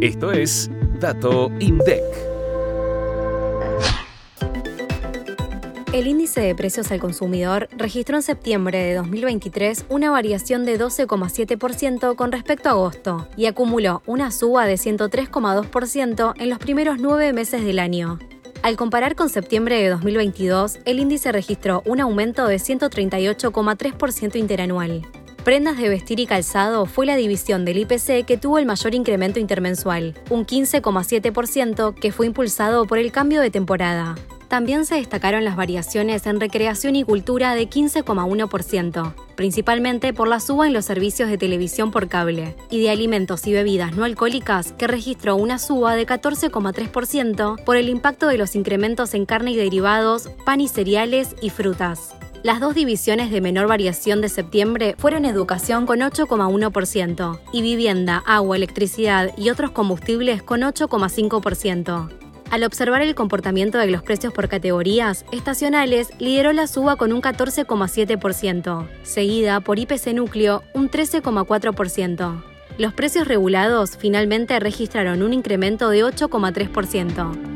Esto es Dato INDEC. El índice de precios al consumidor registró en septiembre de 2023 una variación de 12,7% con respecto a agosto y acumuló una suba de 103,2% en los primeros nueve meses del año. Al comparar con septiembre de 2022, el índice registró un aumento de 138,3% interanual. Prendas de vestir y calzado fue la división del IPC que tuvo el mayor incremento intermensual, un 15,7% que fue impulsado por el cambio de temporada. También se destacaron las variaciones en recreación y cultura de 15,1%, principalmente por la suba en los servicios de televisión por cable, y de alimentos y bebidas no alcohólicas, que registró una suba de 14,3% por el impacto de los incrementos en carne y derivados, pan y cereales y frutas. Las dos divisiones de menor variación de septiembre fueron educación con 8,1% y vivienda, agua, electricidad y otros combustibles con 8,5%. Al observar el comportamiento de los precios por categorías, estacionales lideró la suba con un 14,7%, seguida por IPC núcleo un 13,4%. Los precios regulados finalmente registraron un incremento de 8,3%.